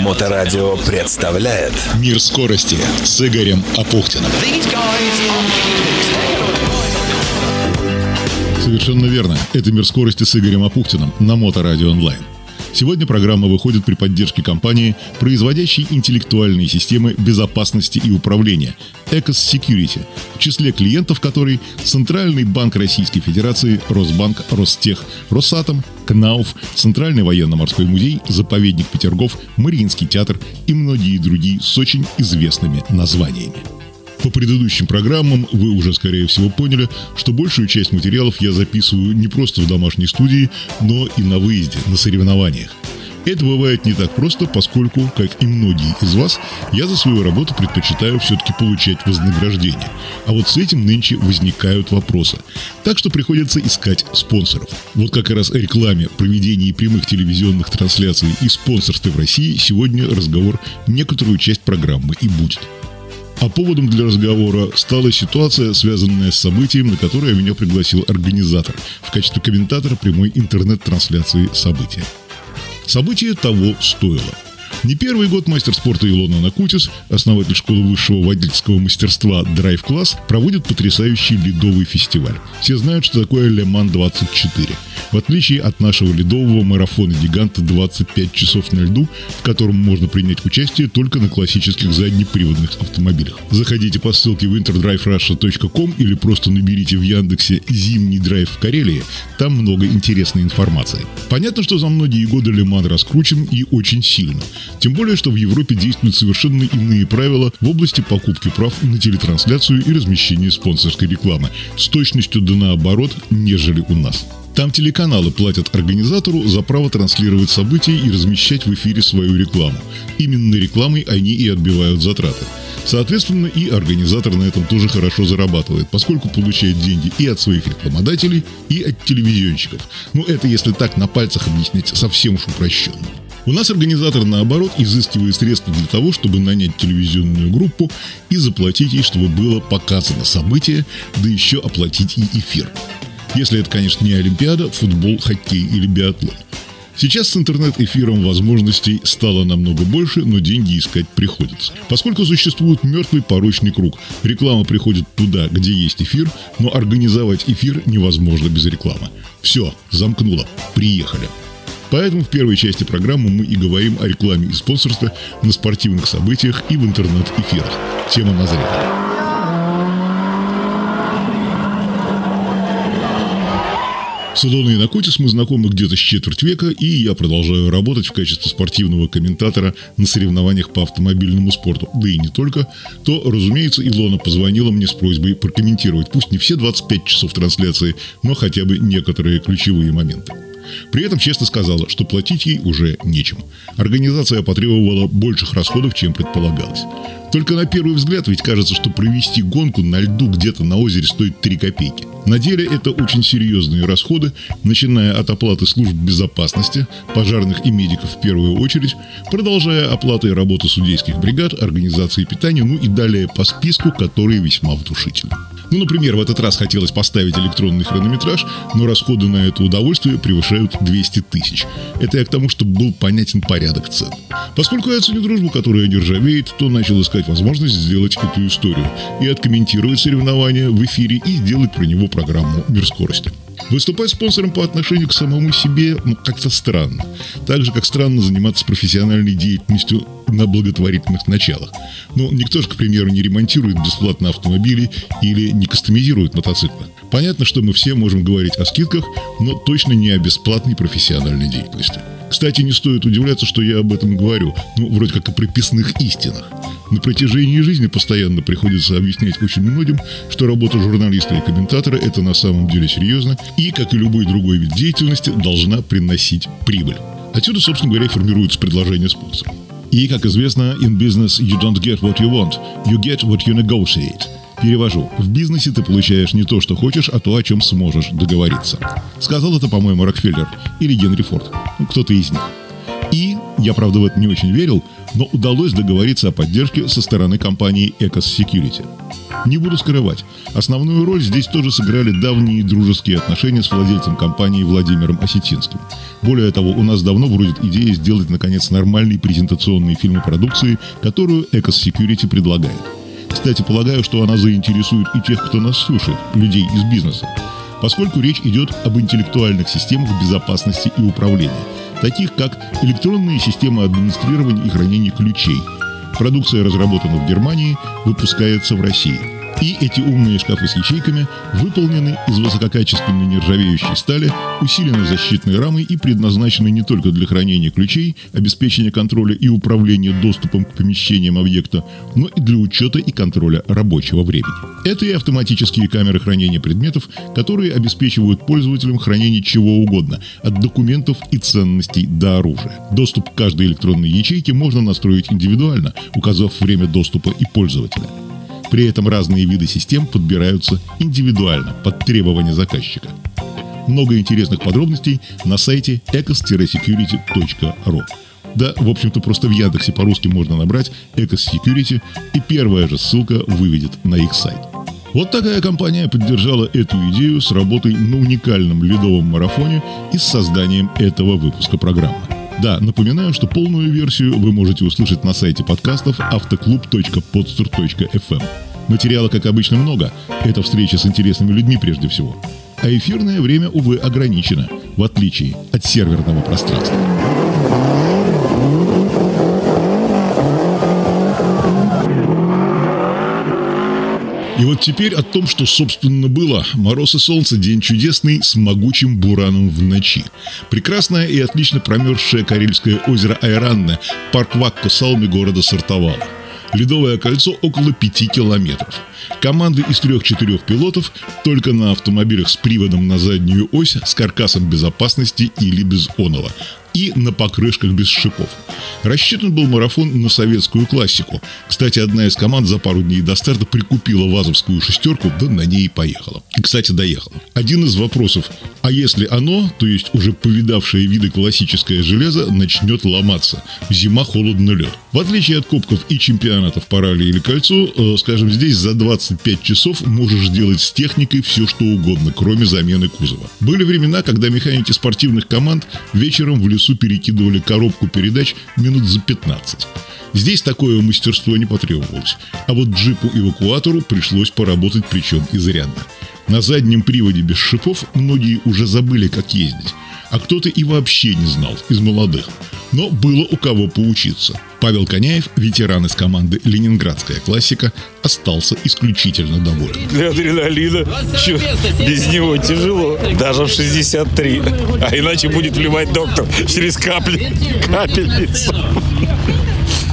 Моторадио представляет Мир скорости с Игорем Апухтиным. Совершенно верно. Это «Мир скорости» с Игорем Апухтиным на Моторадио онлайн. Сегодня программа выходит при поддержке компании, производящей интеллектуальные системы безопасности и управления Ecos Security, в числе клиентов которой Центральный банк Российской Федерации, Росбанк, Ростех, Росатом, КНАУФ, Центральный военно-морской музей, Заповедник Петергоф, Мариинский театр и многие другие с очень известными названиями. По предыдущим программам вы уже, скорее всего, поняли, что большую часть материалов я записываю не просто в домашней студии, но и на выезде, на соревнованиях. Это бывает не так просто, поскольку, как и многие из вас, я за свою работу предпочитаю все-таки получать вознаграждение. А вот с этим нынче возникают вопросы. Так что приходится искать спонсоров. Вот как раз о рекламе, проведении прямых телевизионных трансляций и спонсорстве в России сегодня разговор некоторую часть программы и будет. А поводом для разговора стала ситуация, связанная с событием, на которое меня пригласил организатор в качестве комментатора прямой интернет-трансляции события. Событие того стоило – не первый год мастер спорта Илона Накутис, основатель школы высшего водительского мастерства Drive Class, проводит потрясающий ледовый фестиваль. Все знают, что такое Леман 24. В отличие от нашего ледового марафона гиганта 25 часов на льду, в котором можно принять участие только на классических заднеприводных автомобилях. Заходите по ссылке в interdriverussia.com или просто наберите в Яндексе «Зимний драйв в Карелии», там много интересной информации. Понятно, что за многие годы Леман раскручен и очень сильно. Тем более, что в Европе действуют совершенно иные правила в области покупки прав на телетрансляцию и размещения спонсорской рекламы, с точностью да наоборот, нежели у нас. Там телеканалы платят организатору за право транслировать события и размещать в эфире свою рекламу. Именно рекламой они и отбивают затраты. Соответственно, и организатор на этом тоже хорошо зарабатывает, поскольку получает деньги и от своих рекламодателей, и от телевизионщиков. Ну, это если так на пальцах объяснять совсем уж упрощенно. У нас организатор, наоборот, изыскивает средства для того, чтобы нанять телевизионную группу и заплатить ей, чтобы было показано событие, да еще оплатить и эфир. Если это, конечно, не Олимпиада, футбол, хоккей или биатлон. Сейчас с интернет-эфиром возможностей стало намного больше, но деньги искать приходится. Поскольку существует мертвый порочный круг. Реклама приходит туда, где есть эфир, но организовать эфир невозможно без рекламы. Все, замкнуло. Приехали. Поэтому в первой части программы мы и говорим о рекламе и спонсорстве на спортивных событиях и в интернет-эфирах. Тема назрела. С Илоной Накотис мы знакомы где-то с четверть века, и я продолжаю работать в качестве спортивного комментатора на соревнованиях по автомобильному спорту. Да и не только. То, разумеется, Илона позвонила мне с просьбой прокомментировать, пусть не все 25 часов трансляции, но хотя бы некоторые ключевые моменты. При этом честно сказала, что платить ей уже нечем. Организация потребовала больших расходов, чем предполагалось. Только на первый взгляд ведь кажется, что провести гонку на льду где-то на озере стоит 3 копейки. На деле это очень серьезные расходы, начиная от оплаты служб безопасности, пожарных и медиков в первую очередь, продолжая оплатой работы судейских бригад, организации питания, ну и далее по списку, который весьма внушительный. Ну, например, в этот раз хотелось поставить электронный хронометраж, но расходы на это удовольствие превышают 200 тысяч. Это я к тому, чтобы был понятен порядок цен. Поскольку я ценю дружбу, которая не ржавеет, то начал искать возможность сделать эту историю и откомментировать соревнования в эфире и сделать про него программу «Мир скорости». Выступать спонсором по отношению к самому себе ну, как-то странно. Так же, как странно заниматься профессиональной деятельностью на благотворительных началах. Ну, никто же, к примеру, не ремонтирует бесплатно автомобили или не кастомизирует мотоциклы. Понятно, что мы все можем говорить о скидках, но точно не о бесплатной профессиональной деятельности. Кстати, не стоит удивляться, что я об этом говорю, ну, вроде как о прописных истинах. На протяжении жизни постоянно приходится объяснять очень многим, что работа журналиста и комментатора – это на самом деле серьезно и, как и любой другой вид деятельности, должна приносить прибыль. Отсюда, собственно говоря, формируется предложение спонсора. И, как известно, in business you don't get what you want, you get what you negotiate. Перевожу. В бизнесе ты получаешь не то, что хочешь, а то, о чем сможешь договориться. Сказал это, по-моему, Рокфеллер или Генри Форд. Ну, кто-то из них. И, я, правда, в это не очень верил, но удалось договориться о поддержке со стороны компании Ecos Security. Не буду скрывать, основную роль здесь тоже сыграли давние дружеские отношения с владельцем компании Владимиром Осетинским. Более того, у нас давно бродит идея сделать, наконец, нормальные презентационные фильмы продукции, которую Ecos Security предлагает. Кстати, полагаю, что она заинтересует и тех, кто нас слушает, людей из бизнеса, поскольку речь идет об интеллектуальных системах безопасности и управления, таких как электронные системы администрирования и хранения ключей. Продукция разработана в Германии, выпускается в России – и эти умные шкафы с ячейками выполнены из высококачественной нержавеющей стали, усилены защитной рамой и предназначены не только для хранения ключей, обеспечения контроля и управления доступом к помещениям объекта, но и для учета и контроля рабочего времени. Это и автоматические камеры хранения предметов, которые обеспечивают пользователям хранение чего угодно, от документов и ценностей до оружия. Доступ к каждой электронной ячейке можно настроить индивидуально, указав время доступа и пользователя. При этом разные виды систем подбираются индивидуально под требования заказчика. Много интересных подробностей на сайте ecos-security.ru. Да, в общем-то, просто в Яндексе по-русски можно набрать Ecos Security, и первая же ссылка выведет на их сайт. Вот такая компания поддержала эту идею с работой на уникальном ледовом марафоне и с созданием этого выпуска программы. Да, напоминаю, что полную версию вы можете услышать на сайте подкастов автоклуб.подстер.фм. Материала, как обычно, много. Это встреча с интересными людьми прежде всего. А эфирное время, увы, ограничено, в отличие от серверного пространства. И вот теперь о том, что, собственно, было. Мороз и солнце, день чудесный, с могучим бураном в ночи. Прекрасное и отлично промерзшее Карельское озеро Айранне, парк Вакко Салми города Сартовала. Ледовое кольцо около 5 километров. Команды из трех-четырех пилотов только на автомобилях с приводом на заднюю ось с каркасом безопасности или без онова и на покрышках без шипов. Рассчитан был марафон на советскую классику. Кстати, одна из команд за пару дней до старта прикупила вазовскую шестерку, да на ней и поехала. И, кстати, доехала. Один из вопросов, а если оно, то есть уже повидавшее виды классическое железо, начнет ломаться? Зима, холодно, лед. В отличие от кубков и чемпионатов по ралли или кольцу, э, скажем, здесь за 25 часов можешь делать с техникой все, что угодно, кроме замены кузова. Были времена, когда механики спортивных команд вечером в лесу перекидывали коробку передач минут за 15. Здесь такое мастерство не потребовалось. А вот джипу-эвакуатору пришлось поработать причем изрядно. На заднем приводе без шипов многие уже забыли, как ездить. А кто-то и вообще не знал из молодых. Но было у кого поучиться. Павел Коняев, ветеран из команды «Ленинградская классика», остался исключительно доволен. Для адреналина чё, без него тяжело, даже в 63. А иначе будет вливать доктор через капли, капельницу.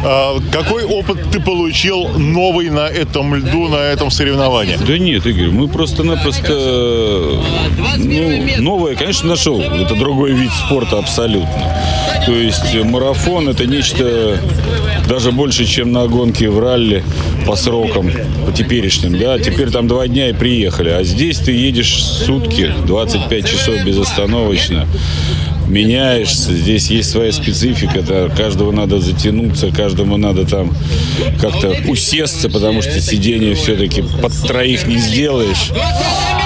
А какой опыт ты получил новый на этом льду, на этом соревновании? Да нет, Игорь, мы просто-напросто... Ну, новое, конечно, нашел. Это другой вид спорта абсолютно. То есть марафон это нечто даже больше, чем на гонке в ралли по срокам, по теперешним, да, теперь там два дня и приехали, а здесь ты едешь сутки, 25 часов безостановочно, меняешься, здесь есть своя специфика, да, каждого надо затянуться, каждому надо там как-то усесться, потому что сидение все-таки под троих не сделаешь.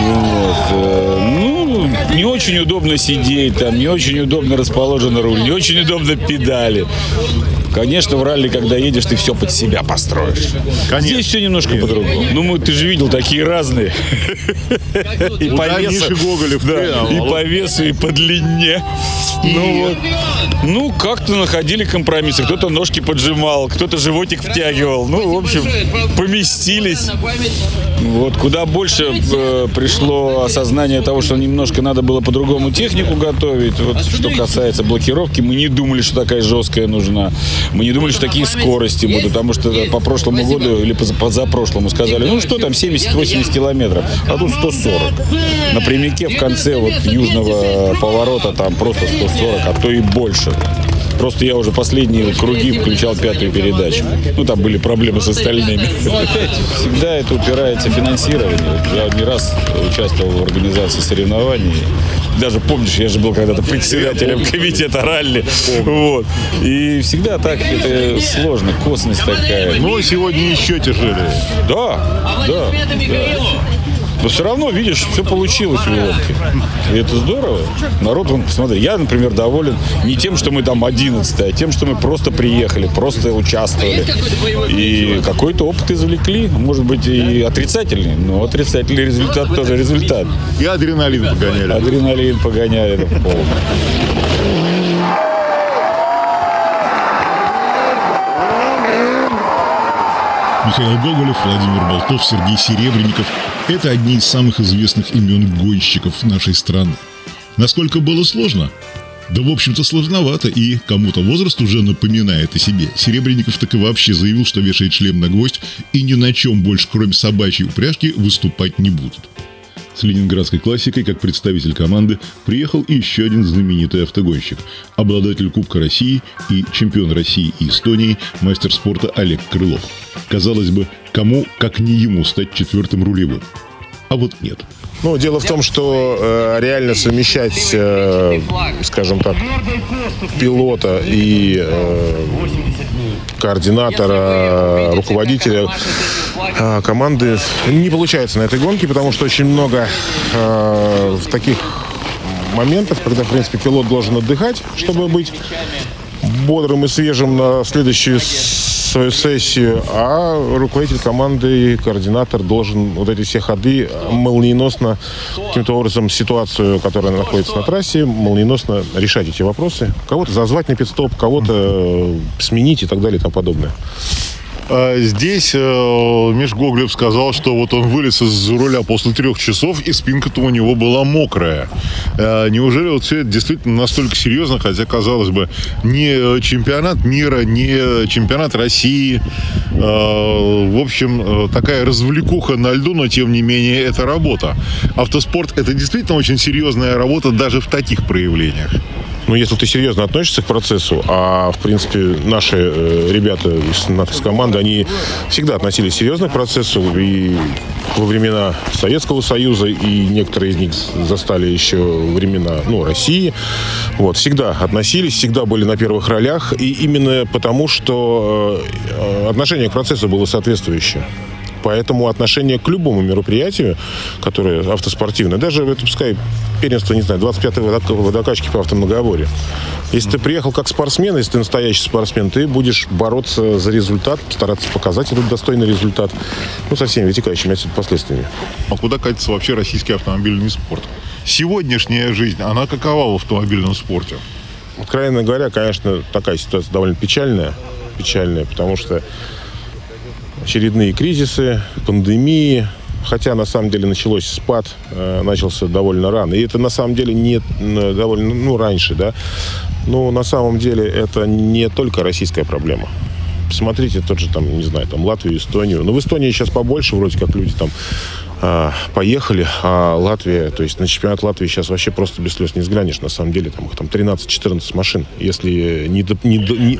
Вот. Э, ну, не очень удобно сидеть, там не очень удобно расположен руль, не очень удобно педали. Конечно, в ралли, когда едешь, ты все под себя построишь. Конечно. Здесь все немножко по-другому. Ну, мы, ты же видел, такие разные. И по весу. Гоголев. Да, и по весу, и по длине. Ну вот. Ну, как-то находили компромиссы. Кто-то ножки поджимал, кто-то животик втягивал. Ну, в общем, поместились. Вот. Куда больше э, пришло осознание того, что немножко надо было по-другому технику готовить. Вот, что касается блокировки, мы не думали, что такая жесткая нужна. Мы не думали, что такие скорости будут, потому что по прошлому году или позапрошлому сказали, ну что там, 70-80 километров, а тут 140. На прямике в конце вот южного поворота там просто 140, а то и больше. Просто я уже последние круги включал пятую передачу. Ну, там были проблемы с остальными. Ну, опять, всегда это упирается в финансирование. Я не раз участвовал в организации соревнований. Даже помнишь, я же был когда-то председателем комитета ралли. Вот. И всегда так это сложно, косность такая. Но сегодня еще тяжелее. Да, да, да. Но все равно, видишь, все получилось у лодки. И это здорово. Народ, он, посмотри, я, например, доволен не тем, что мы там 11 а тем, что мы просто приехали, просто участвовали. И какой-то опыт извлекли. Может быть, и отрицательный, но отрицательный результат тоже результат. И адреналин погоняли. Адреналин погоняли. Михаил Гоголев, Владимир Болтов, Сергей Серебренников – это одни из самых известных имен гонщиков нашей страны. Насколько было сложно? Да, в общем-то, сложновато, и кому-то возраст уже напоминает о себе. Серебренников так и вообще заявил, что вешает шлем на гвоздь и ни на чем больше, кроме собачьей упряжки, выступать не будет. С ленинградской классикой, как представитель команды, приехал и еще один знаменитый автогонщик, обладатель Кубка России и чемпион России и Эстонии, мастер спорта Олег Крылов. Казалось бы, кому, как не ему, стать четвертым рулевым? А вот нет. Ну, дело в том, что э, реально совмещать, э, скажем так, пилота и э, координатора, руководителя э, команды не получается на этой гонке, потому что очень много э, таких моментов, когда, в принципе, пилот должен отдыхать, чтобы быть бодрым и свежим на следующую свою сессию, а руководитель команды и координатор должен вот эти все ходы молниеносно, каким-то образом ситуацию, которая находится на трассе, молниеносно решать эти вопросы. Кого-то зазвать на пидстоп, кого-то сменить и так далее и тому подобное. А здесь э, Миш Гоглев сказал, что вот он вылез из руля после трех часов, и спинка-то у него была мокрая. Э, неужели вот все это действительно настолько серьезно, хотя, казалось бы, не чемпионат мира, не чемпионат России. Э, в общем, такая развлекуха на льду, но тем не менее это работа. Автоспорт это действительно очень серьезная работа даже в таких проявлениях. Ну, если ты серьезно относишься к процессу, а, в принципе, наши э, ребята из нашей команды, они всегда относились серьезно к процессу, и во времена Советского Союза, и некоторые из них застали еще времена, ну, России, вот, всегда относились, всегда были на первых ролях, и именно потому, что э, отношение к процессу было соответствующее. Поэтому отношение к любому мероприятию, которое автоспортивное, даже это пускай первенство, не знаю, 25-й водокачки по автомногоговоре. Если ты приехал как спортсмен, если ты настоящий спортсмен, ты будешь бороться за результат, стараться показать этот достойный результат, ну, со всеми вытекающими отсюда последствиями. А куда катится вообще российский автомобильный спорт? Сегодняшняя жизнь, она какова в автомобильном спорте? Откровенно говоря, конечно, такая ситуация довольно печальная, печальная, потому что очередные кризисы, пандемии, хотя на самом деле началось спад, э, начался довольно рано. И это на самом деле не довольно, ну, раньше, да. Но на самом деле это не только российская проблема. Посмотрите тот же там, не знаю, там Латвию, Эстонию. Ну, в Эстонии сейчас побольше вроде как люди там э, поехали, а Латвия, то есть на чемпионат Латвии сейчас вообще просто без слез не взглянешь. На самом деле там их там 13-14 машин, если не, до, не, не,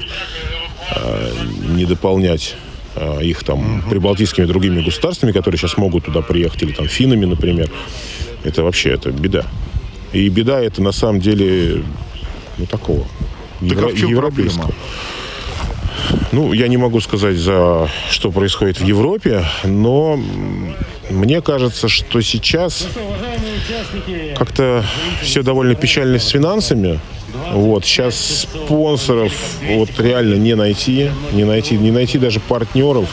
э, не дополнять Э, их там угу. прибалтийскими другими государствами, которые сейчас могут туда приехать, или там финами, например. Это вообще это беда. И беда это на самом деле ну такого так евро- а европейского. Проблема? Ну, я не могу сказать, за что происходит в Европе, но мне кажется, что сейчас как-то все довольно печально с финансами. Вот, сейчас спонсоров вот реально не найти, не найти, не найти даже партнеров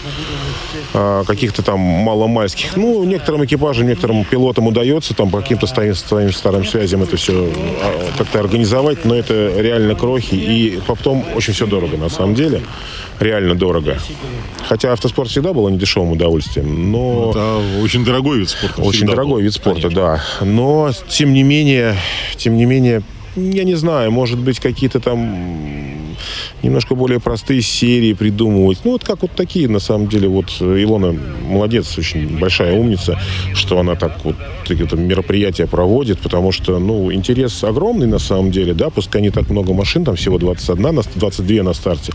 каких-то там маломальских. Ну, некоторым экипажам, некоторым пилотам удается там по каким-то своим, своим старым связям это все а, как-то организовать, но это реально крохи. И потом очень все дорого на самом деле. Реально дорого. Хотя автоспорт всегда был недешевым удовольствием, но... Это очень дорогой вид спорта. Очень дорогой был. вид спорта, Конечно. да. Но, тем не менее, тем не менее, я не знаю, может быть, какие-то там немножко более простые серии придумывать. Ну, вот как вот такие, на самом деле, вот Илона молодец, очень большая умница, что она так вот это мероприятие проводит, потому что, ну, интерес огромный на самом деле, да, пускай не так много машин, там всего 21, 22 на старте,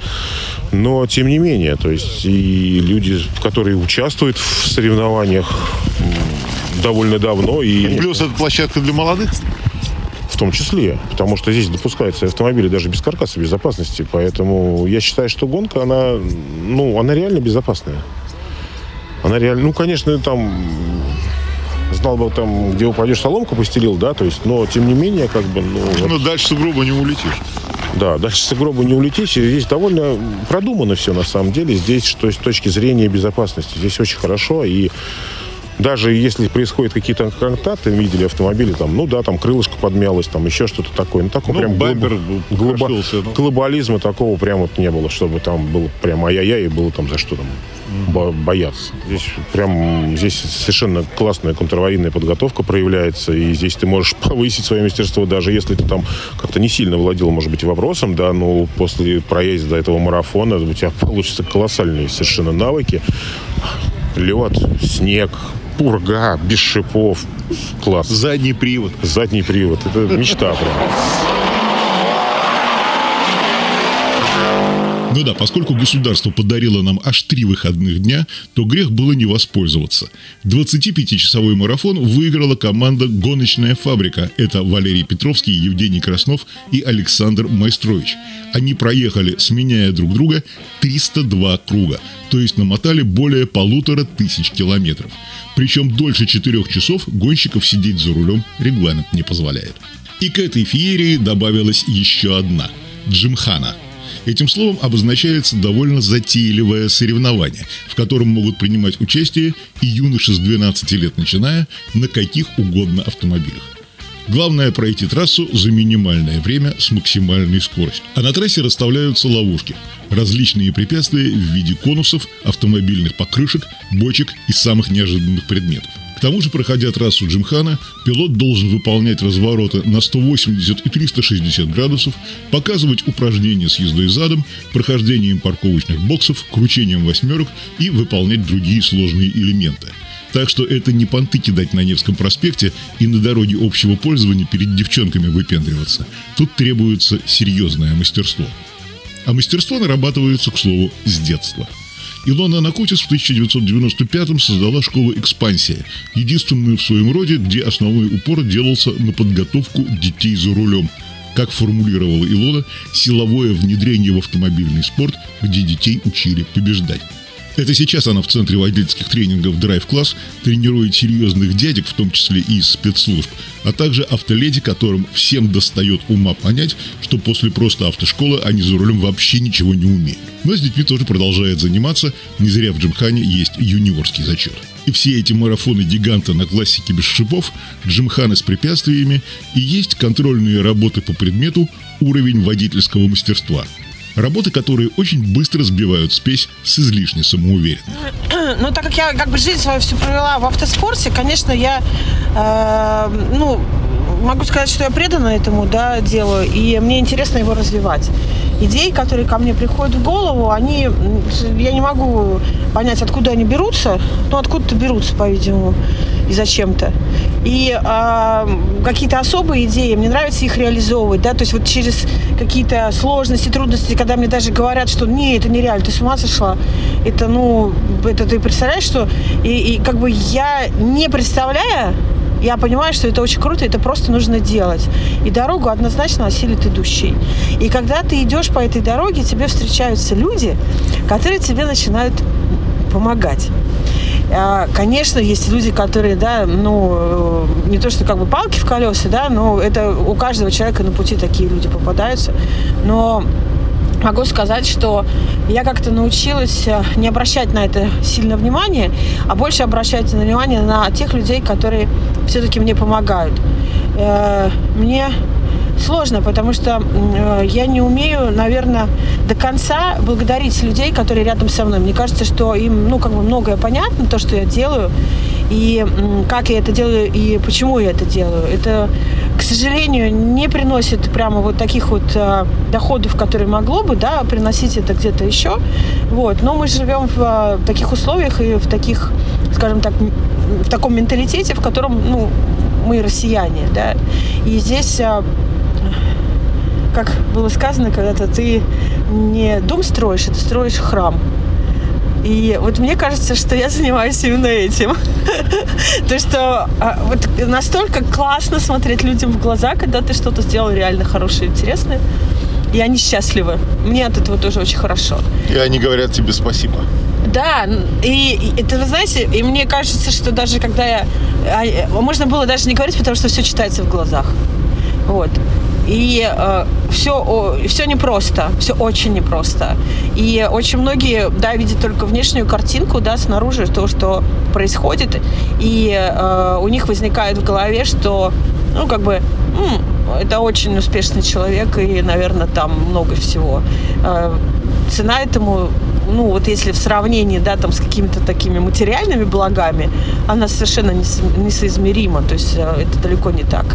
но тем не менее, то есть и люди, которые участвуют в соревнованиях довольно давно. И, Плюс это площадка для молодых? В том числе, потому что здесь допускаются автомобили даже без каркаса безопасности, поэтому я считаю, что гонка, она, ну, она реально безопасная. Она реально, ну, конечно, там знал бы там, где упадешь, соломку постелил, да, то есть, но тем не менее, как бы, ну... Вот, ну, дальше сугроба не улетишь. Да, дальше с сугроба не улетишь. И здесь довольно продумано все на самом деле. Здесь, что с точки зрения безопасности, здесь очень хорошо. И даже если происходят какие-то контакты, видели автомобили, там, ну да, там крылышко подмялось, там еще что-то такое. Ну, такого ну, прям бампер глоба- глоба- ну. глобализма такого прям вот не было, чтобы там было прям ай-яй-яй и было там за что там бо- бояться. Здесь прям, здесь совершенно классная контраварийная подготовка проявляется, и здесь ты можешь повысить свое мастерство, даже если ты там как-то не сильно владел, может быть, вопросом, да, но после проезда этого марафона у тебя получатся колоссальные совершенно навыки. Лед, снег, пурга, без шипов. Класс. Задний привод. Задний привод. Это мечта прям. Ну да, поскольку государство подарило нам аж три выходных дня, то грех было не воспользоваться. 25-часовой марафон выиграла команда «Гоночная фабрика». Это Валерий Петровский, Евгений Краснов и Александр Майстрович. Они проехали, сменяя друг друга, 302 круга, то есть намотали более полутора тысяч километров. Причем дольше четырех часов гонщиков сидеть за рулем регламент не позволяет. И к этой феерии добавилась еще одна – Джимхана – Этим словом обозначается довольно затейливое соревнование, в котором могут принимать участие и юноши с 12 лет начиная на каких угодно автомобилях. Главное пройти трассу за минимальное время с максимальной скоростью. А на трассе расставляются ловушки. Различные препятствия в виде конусов, автомобильных покрышек, бочек и самых неожиданных предметов тому же, проходя трассу Джимхана, пилот должен выполнять развороты на 180 и 360 градусов, показывать упражнения с ездой задом, прохождением парковочных боксов, кручением восьмерок и выполнять другие сложные элементы. Так что это не понты кидать на Невском проспекте и на дороге общего пользования перед девчонками выпендриваться. Тут требуется серьезное мастерство. А мастерство нарабатывается, к слову, с детства – Илона Анакутис в 1995-м создала школу «Экспансия», единственную в своем роде, где основной упор делался на подготовку детей за рулем. Как формулировала Илона, силовое внедрение в автомобильный спорт, где детей учили побеждать. Это сейчас она в центре водительских тренингов Class тренирует серьезных дядек, в том числе и из спецслужб, а также автоледи, которым всем достает ума понять, что после просто автошколы они за рулем вообще ничего не умеют. Но с детьми тоже продолжает заниматься, не зря в Джимхане есть юниорский зачет. И все эти марафоны гиганта на классике без шипов, джимханы с препятствиями и есть контрольные работы по предмету уровень водительского мастерства – Работы, которые очень быстро сбивают спесь с излишней самоуверенностью. Ну, так как я как бы жизнь свою всю провела в автоспорте, конечно, я, э, ну, могу сказать, что я предана этому да, делу, и мне интересно его развивать. Идеи, которые ко мне приходят в голову, они, я не могу понять, откуда они берутся, ну, откуда-то берутся, по-видимому, и зачем-то. И э, какие-то особые идеи, мне нравится их реализовывать, да, то есть вот через какие-то сложности, трудности, когда мне даже говорят, что не, это нереально, ты с ума сошла, это, ну, это ты представляешь, что, и, и как бы я не представляя, я понимаю, что это очень круто, это просто нужно делать. И дорогу однозначно осилит идущий. И когда ты идешь по этой дороге, тебе встречаются люди, которые тебе начинают помогать. А, конечно, есть люди, которые, да, ну, не то, что как бы палки в колеса, да, но это у каждого человека на пути такие люди попадаются. Но могу сказать, что я как-то научилась э, не обращать на это сильно внимания, а больше обращать внимание на тех людей, которые все-таки мне помогают. Э, мне сложно, потому что э, я не умею, наверное, до конца благодарить людей, которые рядом со мной. Мне кажется, что им, ну, как бы многое понятно, то, что я делаю, и как я это делаю, и почему я это делаю. Это к сожалению, не приносит прямо вот таких вот э, доходов, которые могло бы, да, приносить это где-то еще. Вот. Но мы живем в э, таких условиях и в таких, скажем так, в таком менталитете, в котором, ну, мы россияне, да. И здесь э, как было сказано когда-то, ты не дом строишь, а ты строишь храм. И вот мне кажется, что я занимаюсь именно этим. То, что а, вот настолько классно смотреть людям в глаза, когда ты что-то сделал реально хорошее, интересное. И они счастливы. Мне от этого тоже очень хорошо. И они говорят тебе спасибо. Да, и, и это, вы знаете, и мне кажется, что даже когда я... А, можно было даже не говорить, потому что все читается в глазах. Вот. И э, все, о, все непросто, все очень непросто. И очень многие, да, видят только внешнюю картинку, да, снаружи то, что происходит. И э, у них возникает в голове, что, ну, как бы, м, это очень успешный человек, и, наверное, там много всего. Э, цена этому ну, вот если в сравнении, да, там, с какими-то такими материальными благами, она совершенно несоизмерима, то есть э, это далеко не так.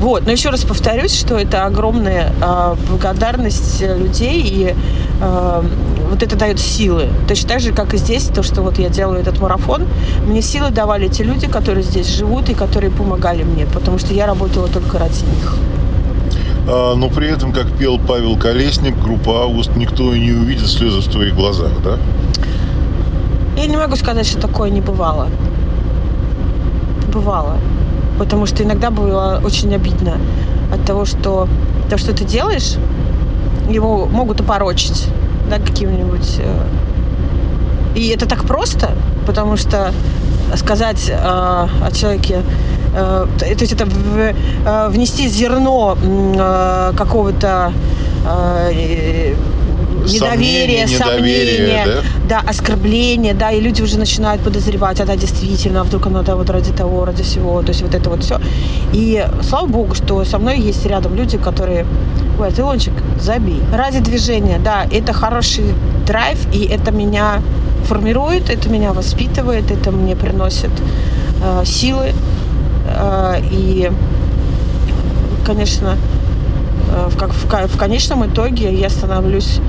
Вот. Но еще раз повторюсь, что это огромная э, благодарность людей, и э, вот это дает силы. Точно так же, как и здесь, то, что вот я делаю этот марафон, мне силы давали те люди, которые здесь живут и которые помогали мне, потому что я работала только ради них. А, но при этом, как пел Павел Колесник, группа «Август», никто и не увидит слезы в твоих глазах, да? Я не могу сказать, что такое не бывало. Бывало потому что иногда было очень обидно от того, что то, что ты делаешь, его могут опорочить, да, каким-нибудь. Э, и это так просто, потому что сказать э, о человеке, э, то есть это в, э, внести зерно э, какого-то э, недоверие, сомнение, да? да, оскорбление, да, и люди уже начинают подозревать, а да, действительно, а вдруг оно да, вот ради того, ради всего, то есть вот это вот все. И слава богу, что со мной есть рядом люди, которые, ой, ты, Лончик, забей. Ради движения, да, это хороший драйв, и это меня формирует, это меня воспитывает, это мне приносит э, силы, э, и, конечно, э, в, как, в, в конечном итоге я становлюсь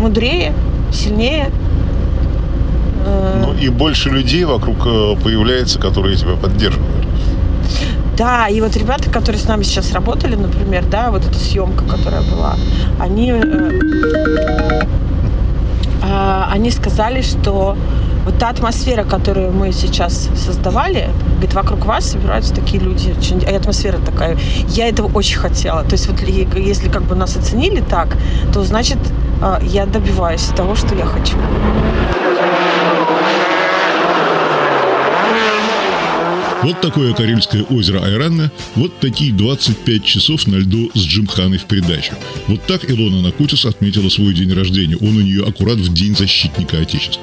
мудрее, сильнее. Э, ну и больше людей вокруг э, появляется, которые тебя поддерживают. Да, и вот ребята, которые с нами сейчас работали, например, да, вот эта съемка, которая была, они, э, э, они сказали, что вот та атмосфера, которую мы сейчас создавали, говорит, вокруг вас собираются такие люди, и атмосфера такая. Я этого очень хотела. То есть вот если как бы нас оценили так, то значит а, я добиваюсь того, что я хочу. Вот такое Карельское озеро Айранна, вот такие 25 часов на льду с Джимханой в придачу. Вот так Илона Накутис отметила свой день рождения. Он у нее аккурат в День защитника Отечества.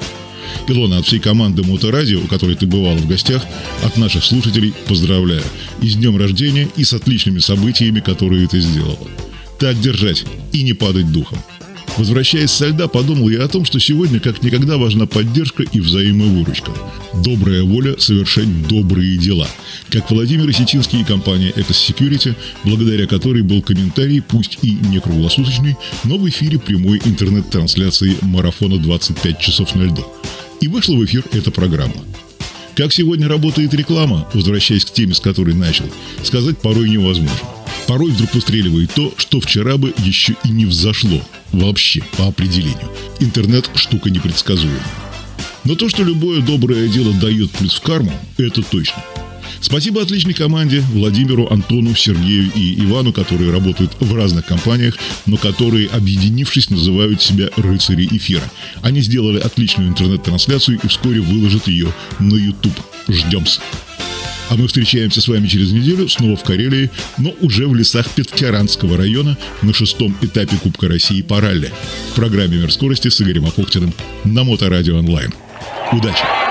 Илона, от всей команды Моторадио, у которой ты бывала в гостях, от наших слушателей поздравляю. И с днем рождения, и с отличными событиями, которые ты сделала. Так держать и не падать духом. Возвращаясь со льда, подумал я о том, что сегодня как никогда важна поддержка и взаимовыручка. Добрая воля совершать добрые дела. Как Владимир Осетинский и компания Ecos Security, благодаря которой был комментарий, пусть и не круглосуточный, но в эфире прямой интернет-трансляции марафона 25 часов на льду. И вышла в эфир эта программа. Как сегодня работает реклама, возвращаясь к теме, с которой начал, сказать порой невозможно. Порой вдруг выстреливает то, что вчера бы еще и не взошло. Вообще, по определению. Интернет – штука непредсказуемая. Но то, что любое доброе дело дает плюс в карму, это точно. Спасибо отличной команде Владимиру, Антону, Сергею и Ивану, которые работают в разных компаниях, но которые, объединившись, называют себя рыцари эфира. Они сделали отличную интернет-трансляцию и вскоре выложат ее на YouTube. Ждемся. А мы встречаемся с вами через неделю снова в Карелии, но уже в лесах Петкеранского района на шестом этапе Кубка России по ралли. В программе «Мир скорости» с Игорем Апухтиным на Моторадио онлайн. Удачи!